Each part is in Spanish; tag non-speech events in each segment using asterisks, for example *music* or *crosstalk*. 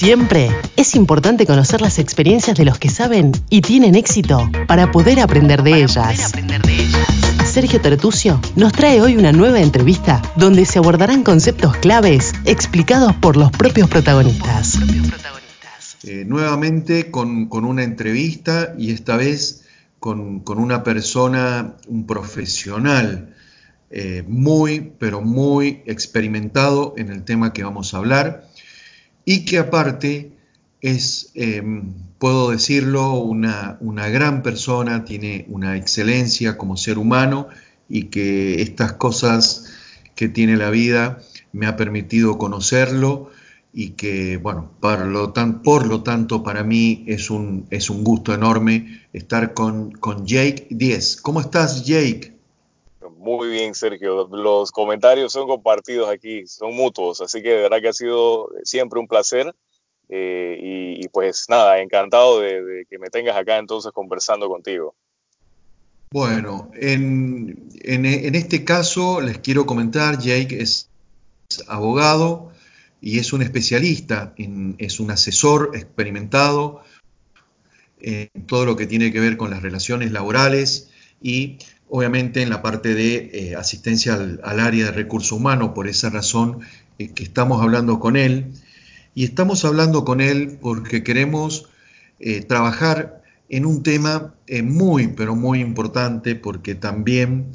Siempre es importante conocer las experiencias de los que saben y tienen éxito para poder aprender de, ellas. Sergio Tertucio nos trae hoy una nueva entrevista donde se abordarán conceptos claves explicados por los propios protagonistas. Eh, nuevamente con, una entrevista y esta vez con, una persona, un profesional eh, muy, pero muy experimentado en el tema que vamos a hablar y que aparte es, em, puedo decirlo, una, gran persona, tiene una excelencia como ser humano y que estas cosas que tiene la vida me ha permitido conocerlo y que, bueno, por lo, por lo tanto, para mí es un, es un gusto enorme estar con, con Jake Díez. ¿Cómo estás, Jake? Muy bien, Sergio. Los comentarios son compartidos aquí, son mutuos, así que de verdad que ha sido siempre un placer. Eh, y, pues nada, encantado de, que me tengas acá entonces conversando contigo. Bueno, en, este caso les quiero comentar, Jake es abogado y es un especialista, es un asesor experimentado en todo lo que tiene que ver con las relaciones laborales y obviamente en la parte de eh, asistencia al, área de recursos humanos, por esa razón eh, que estamos hablando con él. Y estamos hablando con él porque queremos eh, trabajar en un tema muy, pero muy importante, porque también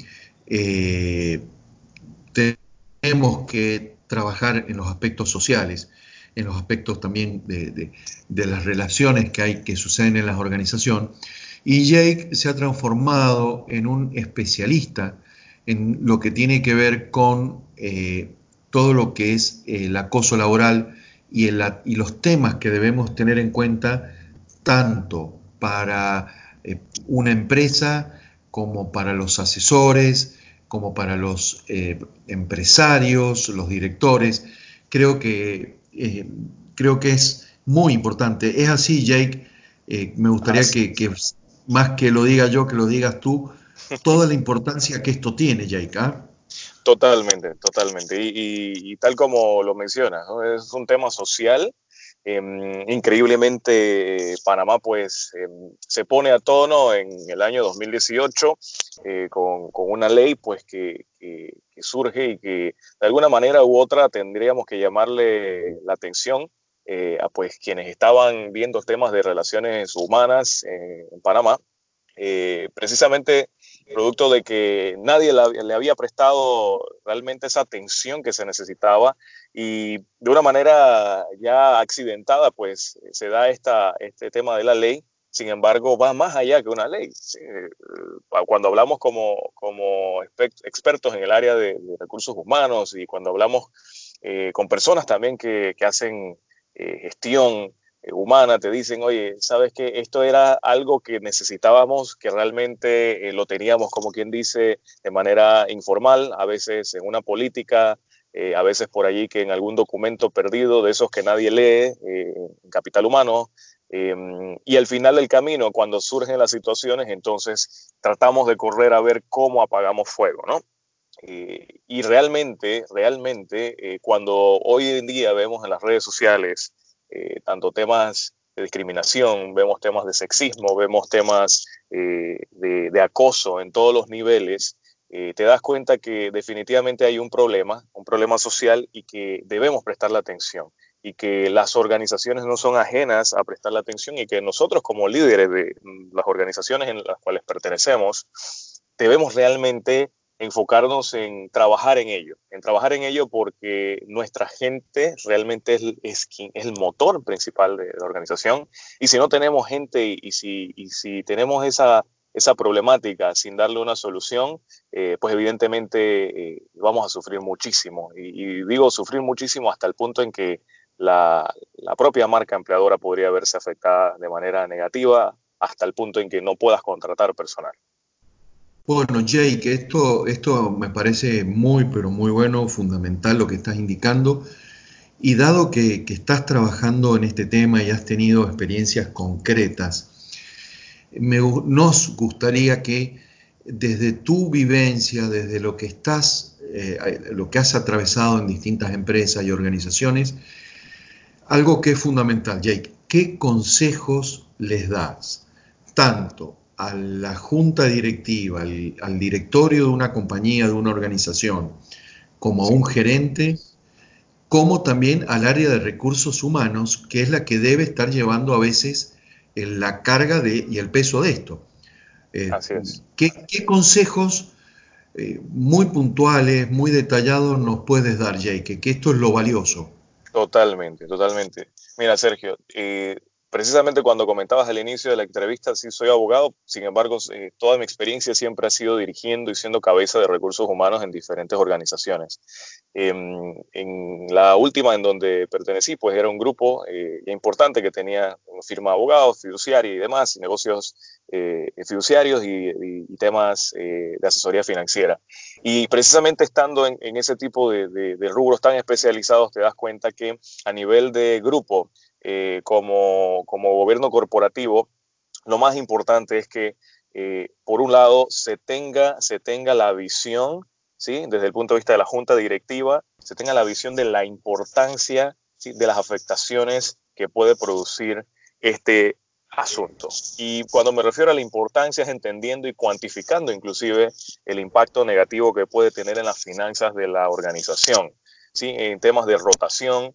tenemos que trabajar en los aspectos sociales, en los aspectos también de, de las relaciones que hay que suceden en las organizaciones y Jake se ha transformado en un especialista en lo que tiene que ver con eh, todo lo que es el acoso laboral y, y, los temas que debemos tener en cuenta tanto para eh, una empresa como para los asesores, como para los eh, empresarios, los directores. Creo que, creo que es muy importante. Es así, Jake. me gustaría que, más que lo diga yo, que lo digas tú, *laughs* toda la importancia que esto tiene, Jaika. Totalmente, totalmente. Y, tal como lo mencionas, es un tema social. Em, increíblemente, Panamá pues em, se pone a tono en el año 2018 eh, con, una ley pues que, que, surge y que de alguna manera u otra tendríamos que llamarle la atención eh, a pues quienes estaban viendo temas de relaciones humanas eh, en Panamá, eh, precisamente producto de que nadie le había prestado realmente esa atención que se necesitaba y de una manera ya accidentada pues se da esta, este tema de la ley sin embargo, va más allá que una ley. Cuando hablamos como, como expertos en el área de, recursos humanos y cuando hablamos con personas también que, que hacen eh, gestión eh, humana, te dicen, oye, sabes que esto era algo que necesitábamos, que realmente eh, lo teníamos, como quien dice, de manera informal, a veces en una política, a veces por allí que en algún documento perdido, de esos que nadie lee, en capital humano, em, y al final del camino, cuando surgen las situaciones, entonces tratamos de correr a ver cómo apagamos fuego, ¿no? Eh, y realmente, realmente, eh, cuando hoy en día vemos en las redes sociales eh, tanto temas de discriminación, vemos temas de sexismo, vemos temas de, acoso en todos los niveles, te das cuenta que definitivamente hay un problema, un problema social y que debemos prestarle atención y que las organizaciones no son ajenas a prestarle atención y que nosotros como líderes de las organizaciones en las cuales pertenecemos debemos realmente enfocarnos en trabajar en ello, en trabajar en ello porque nuestra gente realmente es, es, es el motor principal de la organización y si no tenemos gente y si, y si tenemos esa, esa problemática sin darle una solución, eh, pues evidentemente eh, vamos a sufrir muchísimo y, digo sufrir muchísimo hasta el punto en que la, la propia marca empleadora podría verse afectada de manera negativa hasta el punto en que no puedas contratar personal. Bueno, Jake, esto, esto me parece muy, pero muy bueno, fundamental lo que estás indicando. Y dado que, estás trabajando en este tema y has tenido experiencias concretas, nos gustaría que desde tu vivencia, desde lo que estás, eh, lo que has atravesado en distintas empresas y organizaciones, algo que es fundamental, Jake, ¿qué consejos les das tanto a la junta directiva, al, directorio de una compañía, de una organización, como a un gerente, como también al área de recursos humanos, que es la que debe estar llevando a veces la carga de, y el peso de esto. Eh, Así es. ¿qué, consejos eh, muy puntuales, muy detallados nos puedes dar, Jake? Que esto es lo valioso. Totalmente, totalmente. Mira, Sergio, eh, precisamente cuando comentabas al inicio de la entrevista, sí soy abogado, sin embargo, eh, toda mi experiencia siempre ha sido dirigiendo y siendo cabeza de recursos humanos en diferentes organizaciones. Em, en la última en donde pertenecí, pues era un grupo eh, importante que tenía firma de abogados, fiduciaria y demás, negocios eh, fiduciarios y, temas de asesoría financiera. Y precisamente estando en, ese tipo de rubros tan especializados, te das cuenta que a nivel de grupo, eh, como, gobierno corporativo, lo más importante es que, eh, por un lado, se tenga, se tenga la visión, ¿sí? desde el punto de vista de la junta directiva, se tenga la visión de la importancia de las afectaciones que puede producir este asunto. Y cuando me refiero a la importancia es entendiendo y cuantificando inclusive el impacto negativo que puede tener en las finanzas de la organización, ¿sí? en temas de rotación,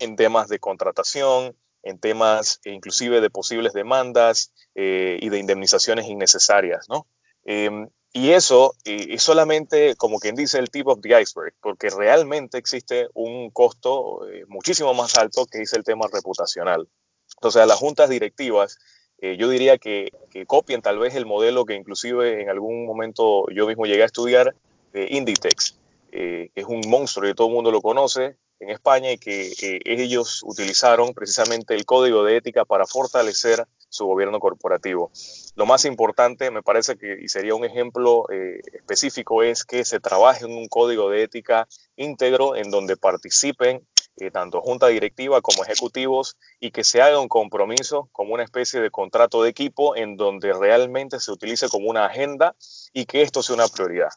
en temas de contratación, en temas inclusive de posibles demandas eh, y de indemnizaciones innecesarias, ¿no? Em, y eso eh, es solamente, como quien dice, el tip of the iceberg, porque realmente existe un costo eh, muchísimo más alto que es el tema reputacional. Entonces, a las juntas directivas, yo diría que, copien tal vez el modelo que inclusive en algún momento yo mismo llegué a estudiar, de Inditex, que es un monstruo y todo el mundo lo conoce, en España y que ellos utilizaron precisamente el código de ética para fortalecer su gobierno corporativo. Lo más importante, me parece que, y sería un ejemplo eh, específico, es que se trabaje en un código de ética íntegro en donde participen eh, tanto junta directiva como ejecutivos y que se haga un compromiso como una especie de contrato de equipo en donde realmente se utilice como una agenda y que esto sea una prioridad.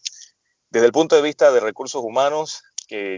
Desde el punto de vista de recursos humanos,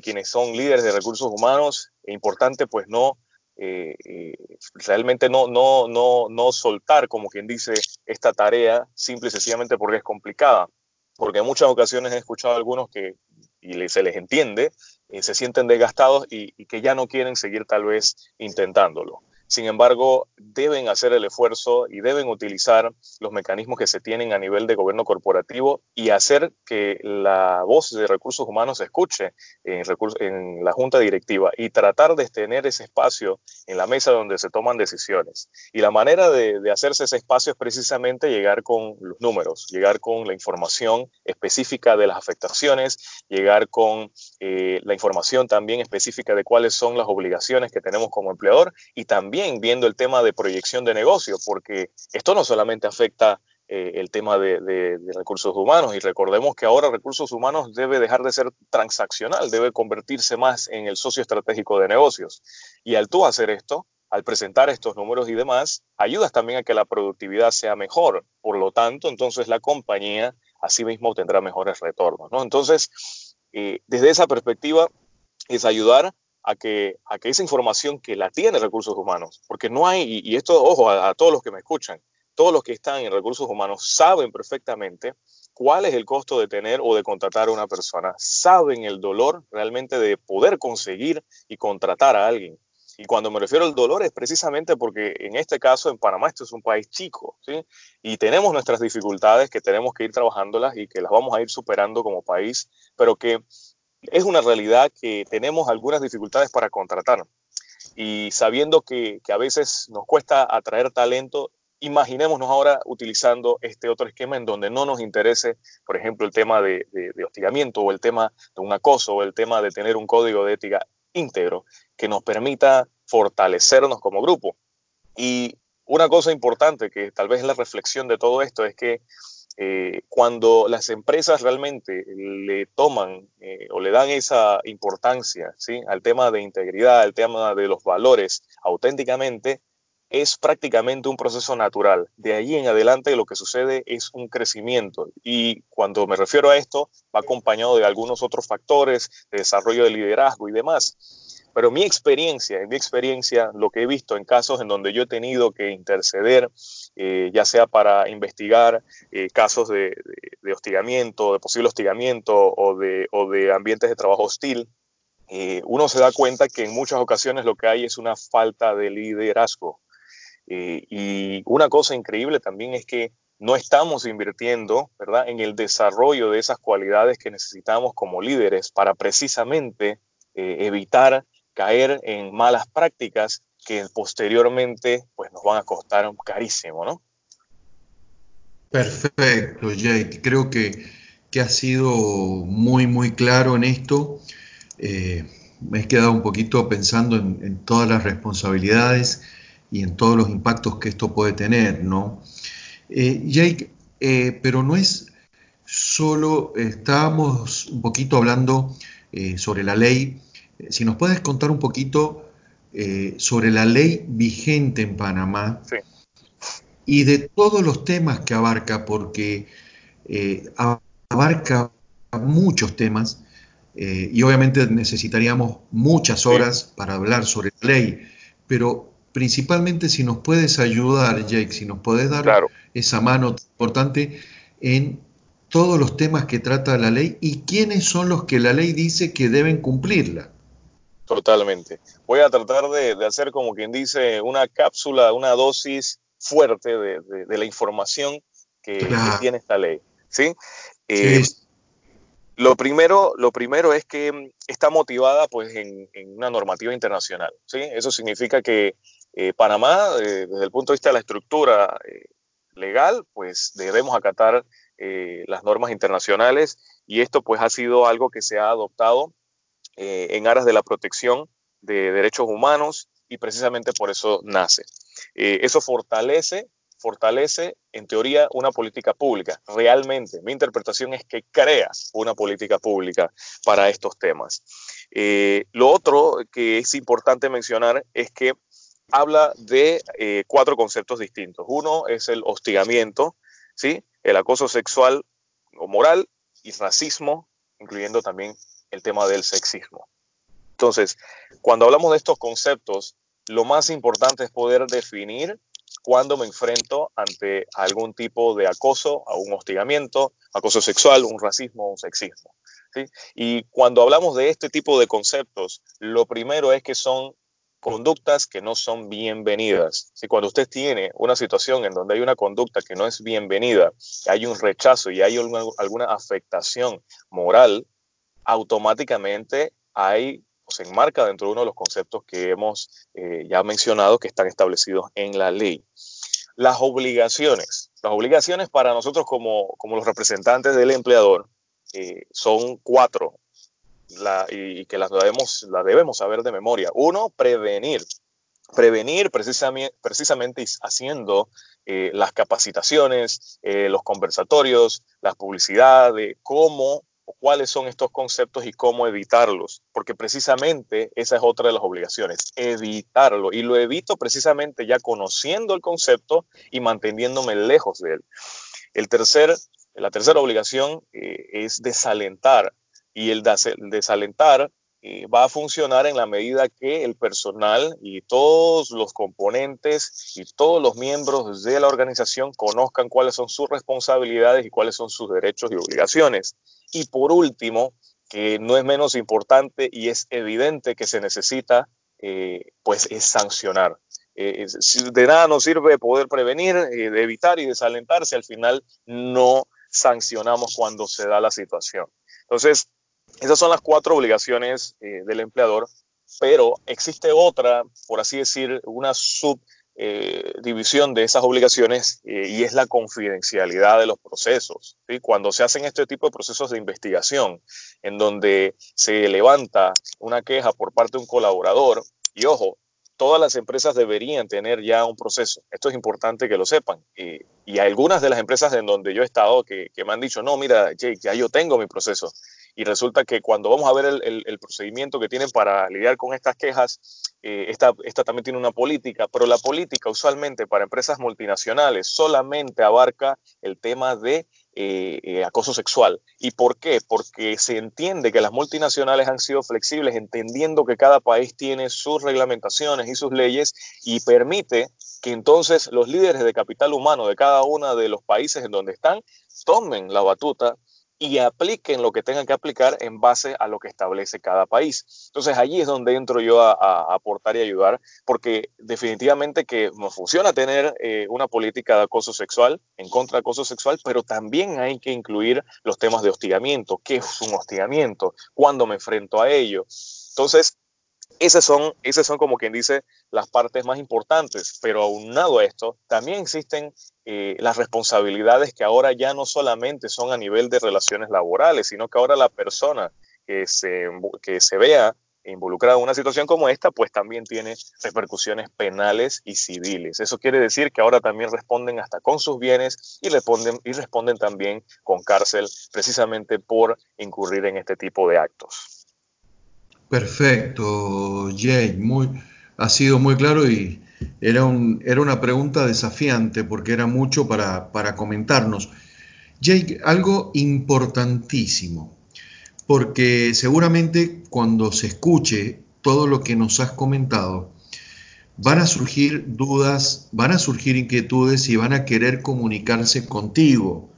quienes son líderes de recursos humanos, es importante pues no, eh, eh, realmente no, no, no, no soltar, como quien dice, esta tarea simple y sencillamente porque es complicada. Porque en muchas ocasiones he escuchado a algunos que, y se les entiende, eh, se sienten desgastados y, y que ya no quieren seguir tal vez intentándolo. Sin embargo, deben hacer el esfuerzo y deben utilizar los mecanismos que se tienen a nivel de gobierno corporativo y hacer que la voz de recursos humanos se escuche en, la junta directiva y tratar de tener ese espacio en la mesa donde se toman decisiones. Y la manera de, hacerse ese espacio es precisamente llegar con los números, llegar con la información específica de las afectaciones, llegar con eh, la información también específica de cuáles son las obligaciones que tenemos como empleador y también viendo el tema de proyección de negocio, porque esto no solamente afecta eh, el tema de, recursos humanos y recordemos que ahora recursos humanos debe dejar de ser transaccional, debe convertirse más en el socio estratégico de negocios. Y al tú hacer esto, al presentar estos números y demás, ayudas también a que la productividad sea mejor. Por lo tanto, entonces la compañía asimismo tendrá mejores retornos. ¿no? Entonces, eh, desde esa perspectiva, es ayudar a que, a que esa información que la tiene recursos humanos, porque no hay, y, esto, ojo, a, todos los que me escuchan, todos los que están en recursos humanos saben perfectamente cuál es el costo de tener o de contratar a una persona, saben el dolor realmente de poder conseguir y contratar a alguien. Y cuando me refiero al dolor es precisamente porque en este caso en Panamá esto es un país chico, ¿sí? Y tenemos nuestras dificultades que tenemos que ir trabajándolas y que las vamos a ir superando como país, pero que es una realidad que tenemos algunas dificultades para contratar. Y sabiendo que, a veces nos cuesta atraer talento, imaginémonos ahora utilizando este otro esquema en donde no nos interese, por ejemplo, el tema de, hostigamiento o el tema de un acoso o el tema de tener un código de ética íntegro que nos permita fortalecernos como grupo. Y una cosa importante que tal vez es la reflexión de todo esto es que eh, cuando las empresas realmente le toman eh, o le dan esa importancia ¿sí? al tema de integridad, al tema de los valores auténticamente, es prácticamente un proceso natural. De allí en adelante lo que sucede es un crecimiento y cuando me refiero a esto va acompañado de algunos otros factores de desarrollo de liderazgo y demás. Pero mi experiencia, en mi experiencia, lo que he visto en casos en donde yo he tenido que interceder, eh, ya sea para investigar eh, casos de, hostigamiento, de posible hostigamiento o de, o de ambientes de trabajo hostil, eh, uno se da cuenta que en muchas ocasiones lo que hay es una falta de liderazgo. y una cosa increíble también es que no estamos invirtiendo ¿verdad? en el desarrollo de esas cualidades que necesitamos como líderes para precisamente evitar caer en malas prácticas que posteriormente pues, nos van a costar carísimo, ¿no? Perfecto, Jake. Creo que, que has sido muy, muy claro en esto. Eh, me he quedado un poquito pensando en, todas las responsabilidades y en todos los impactos que esto puede tener, ¿no? Eh, Jake, eh, pero no es solo, estábamos un poquito hablando sobre la ley si nos puedes contar un poquito eh, sobre la ley vigente en Panamá y de todos los temas que abarca, porque eh, abarca muchos temas eh, y obviamente necesitaríamos muchas horas para hablar sobre la ley, pero principalmente si nos puedes ayudar, Jake, si nos puedes dar esa mano importante en todos los temas que trata la ley y quiénes son los que la ley dice que deben cumplirla. Totalmente. Voy a tratar de, hacer como quien dice una cápsula, una dosis fuerte de, la información que, tiene esta ley. ¿sí? Eh, lo, primero, lo primero es que está motivada pues, en, una normativa internacional. ¿sí? Eso significa que eh, Panamá, eh, desde el punto de vista de la estructura legal, pues debemos acatar las normas internacionales y esto pues ha sido algo que se ha adoptado eh, en aras de la protección de derechos humanos y precisamente por eso nace. Eh, eso fortalece, fortalece en teoría una política pública. Realmente, mi interpretación es que crea una política pública para estos temas. Eh, lo otro que es importante mencionar es que habla de cuatro conceptos distintos. Uno es el hostigamiento, ¿sí? el acoso sexual o moral y racismo, incluyendo también el tema del sexismo. Entonces, cuando hablamos de estos conceptos, lo más importante es poder definir cuándo me enfrento ante algún tipo de acoso, a un hostigamiento, acoso sexual, un racismo, un sexismo. Y cuando hablamos de este tipo de conceptos, lo primero es que son conductas que no son bienvenidas. Si cuando usted tiene una situación en donde hay una conducta que no es bienvenida, hay un rechazo y hay alguna afectación moral, automáticamente hay o se enmarca dentro de uno de los conceptos que hemos eh, ya mencionado que están establecidos en la ley. Las obligaciones. Las obligaciones para nosotros como, los representantes del empleador eh, son cuatro y, que las debemos, las debemos saber de memoria. Uno, prevenir. Prevenir precisamente, precisamente haciendo eh, las capacitaciones, los conversatorios, las publicidades, cómo cuáles son estos conceptos y cómo evitarlos, porque precisamente esa es otra de las obligaciones, evitarlo. Y lo evito precisamente ya conociendo el concepto y manteniéndome lejos de él. El tercer, la tercera obligación eh, es desalentar, y el desalentar eh, va a funcionar en la medida que el personal y todos los componentes y todos los miembros de la organización conozcan cuáles son sus responsabilidades y cuáles son sus derechos y obligaciones. Y por último, que no es menos importante y es evidente que se necesita, eh, pues es sancionar. Eh, de nada nos sirve poder prevenir, eh, evitar y desalentarse, al final no sancionamos cuando se da la situación. Entonces, esas son las cuatro obligaciones del empleador, pero existe otra, por así decir, una sub eh, de esas obligaciones eh, y es la confidencialidad de los procesos. Cuando se hacen este tipo de procesos de investigación, en donde se levanta una queja por parte de un colaborador, y ojo, todas las empresas deberían tener ya un proceso. Esto es importante que lo sepan. y algunas de las empresas en donde yo he estado que, me han dicho, no, mira, ya yo tengo mi proceso y resulta que cuando vamos a ver el, procedimiento que tienen para lidiar con estas quejas, eh, esta, también tiene una política, pero la política usualmente para empresas multinacionales solamente abarca el tema de eh, eh, acoso sexual. ¿Y por qué? Porque se entiende que las multinacionales han sido flexibles, entendiendo que cada país tiene sus reglamentaciones y sus leyes y permite que entonces los líderes de capital humano de cada uno de los países en donde están tomen la batuta y apliquen lo que tengan que aplicar en base a lo que establece cada país. Entonces allí es donde entro yo a, aportar y ayudar, porque definitivamente que nos funciona tener eh, una política de acoso sexual, en contra de acoso sexual, pero también hay que incluir los temas de hostigamiento. ¿Qué es un hostigamiento? ¿Cuándo me enfrento a ello? Entonces, esas son, esas son como quien dice las partes más importantes, pero aunado a esto, también existen eh, las responsabilidades que ahora ya no solamente son a nivel de relaciones laborales, sino que ahora la persona que se, que se vea involucrada en una situación como esta, pues también tiene repercusiones penales y civiles. Eso quiere decir que ahora también responden hasta con sus bienes y responden, y responden también con cárcel precisamente por incurrir en este tipo de actos. Perfecto, Jay, ha sido muy claro y era, un, era una pregunta desafiante porque era mucho para, para comentarnos. Jake, algo importantísimo, porque seguramente cuando se escuche todo lo que nos has comentado, van a surgir dudas, van a surgir inquietudes y van a querer comunicarse contigo.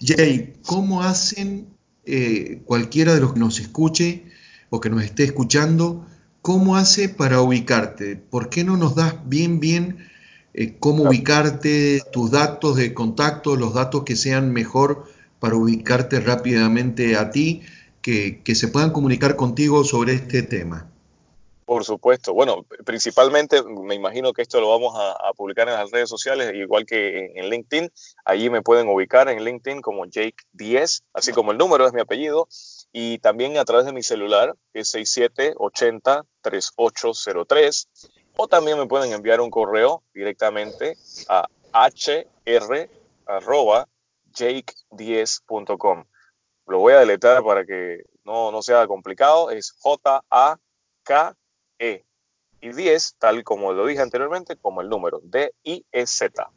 Jay, ¿cómo hacen eh, cualquiera de los que nos escuche o que nos esté escuchando, ¿cómo hace para ubicarte? ¿Por qué no nos das bien, bien eh, cómo ubicarte, tus datos de contacto, los datos que sean mejor para ubicarte rápidamente a ti, que, se puedan comunicar contigo sobre este tema? Por supuesto. Bueno, principalmente me imagino que esto lo vamos a, publicar en las redes sociales, igual que en, LinkedIn. Allí me pueden ubicar en LinkedIn como Jake 10, así como el número es mi apellido y también a través de mi celular, que es 6780-3803, o también me pueden enviar un correo directamente a hr.jake10.com. Lo voy a deletar para que no, no sea complicado, es J-A-K-E. Y 10, tal como lo dije anteriormente, como el número, D-I-E-Z.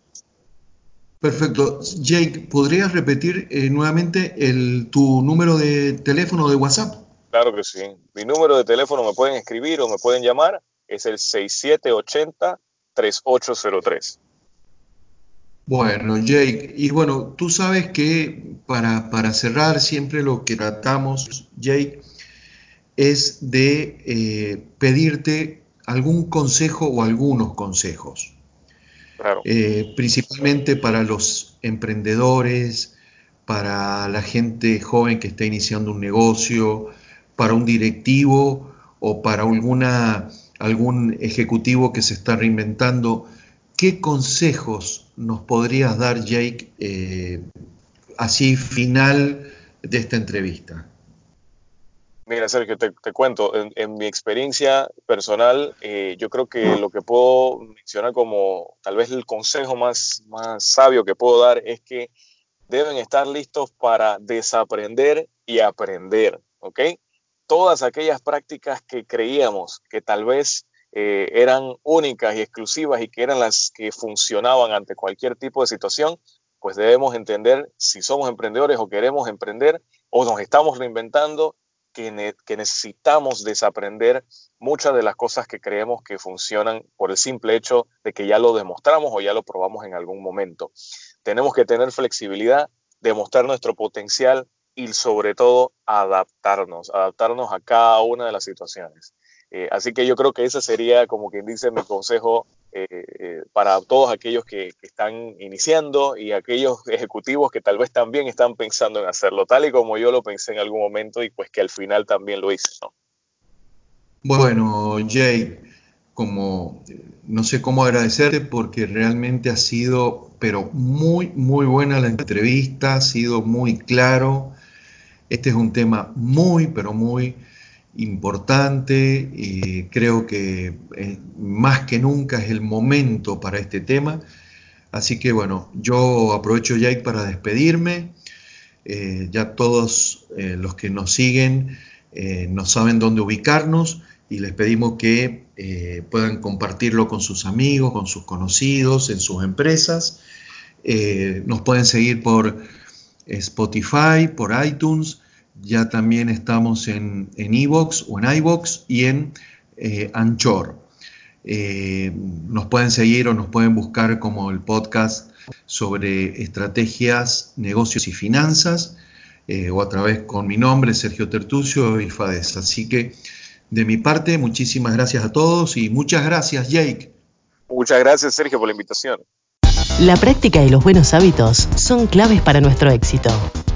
Perfecto. Jake, ¿podrías repetir eh, nuevamente el, tu número de teléfono de WhatsApp? Claro que sí. Mi número de teléfono me pueden escribir o me pueden llamar. Es el 6780-3803. Bueno, Jake, y bueno, tú sabes que para, para cerrar siempre lo que tratamos, Jake, es de eh, pedirte algún consejo o algunos consejos. Eh, principalmente para los emprendedores, para la gente joven que está iniciando un negocio, para un directivo o para alguna, algún ejecutivo que se está reinventando. ¿Qué consejos nos podrías dar, Jake, eh, así final de esta entrevista? Mira, Sergio, te, cuento, en, mi experiencia personal, eh, yo creo que lo que puedo mencionar como tal vez el consejo más, más sabio que puedo dar es que deben estar listos para desaprender y aprender, ¿ok? Todas aquellas prácticas que creíamos que tal vez eh, eran únicas y exclusivas y que eran las que funcionaban ante cualquier tipo de situación, pues debemos entender si somos emprendedores o queremos emprender o nos estamos reinventando que, necesitamos desaprender muchas de las cosas que creemos que funcionan por el simple hecho de que ya lo demostramos o ya lo probamos en algún momento. Tenemos que tener flexibilidad, demostrar nuestro potencial y sobre todo adaptarnos, adaptarnos a cada una de las situaciones. Eh, así que yo creo que ese sería, como quien dice, mi consejo eh, eh, para todos aquellos que, están iniciando y aquellos *laughs* ejecutivos que tal vez también están pensando en hacerlo, tal y como yo lo pensé en algún momento y pues que al final también lo hice. Bueno, Jay, como no sé cómo agradecerte porque realmente ha sido, pero muy, muy buena la entrevista, ha sido muy claro. Este es un tema muy, pero muy importante y creo que eh, más que nunca es el momento para este tema. Así que bueno, yo aprovecho Jake para despedirme. Eh, ya todos eh, los que nos siguen no saben dónde ubicarnos y les pedimos que puedan compartirlo con sus amigos, con sus conocidos, en sus empresas. nos pueden seguir por Spotify, por iTunes, ya también estamos en Evox o en iVox y en eh, Anchor. Eh, nos pueden seguir o nos pueden buscar como el podcast sobre estrategias, negocios y finanzas, eh, o a través con mi nombre, Sergio Tertucio y Fades. Así que de mi parte, muchísimas gracias a todos y muchas gracias, Jake. Muchas gracias, Sergio, por la invitación. La práctica y los buenos hábitos son claves para nuestro éxito.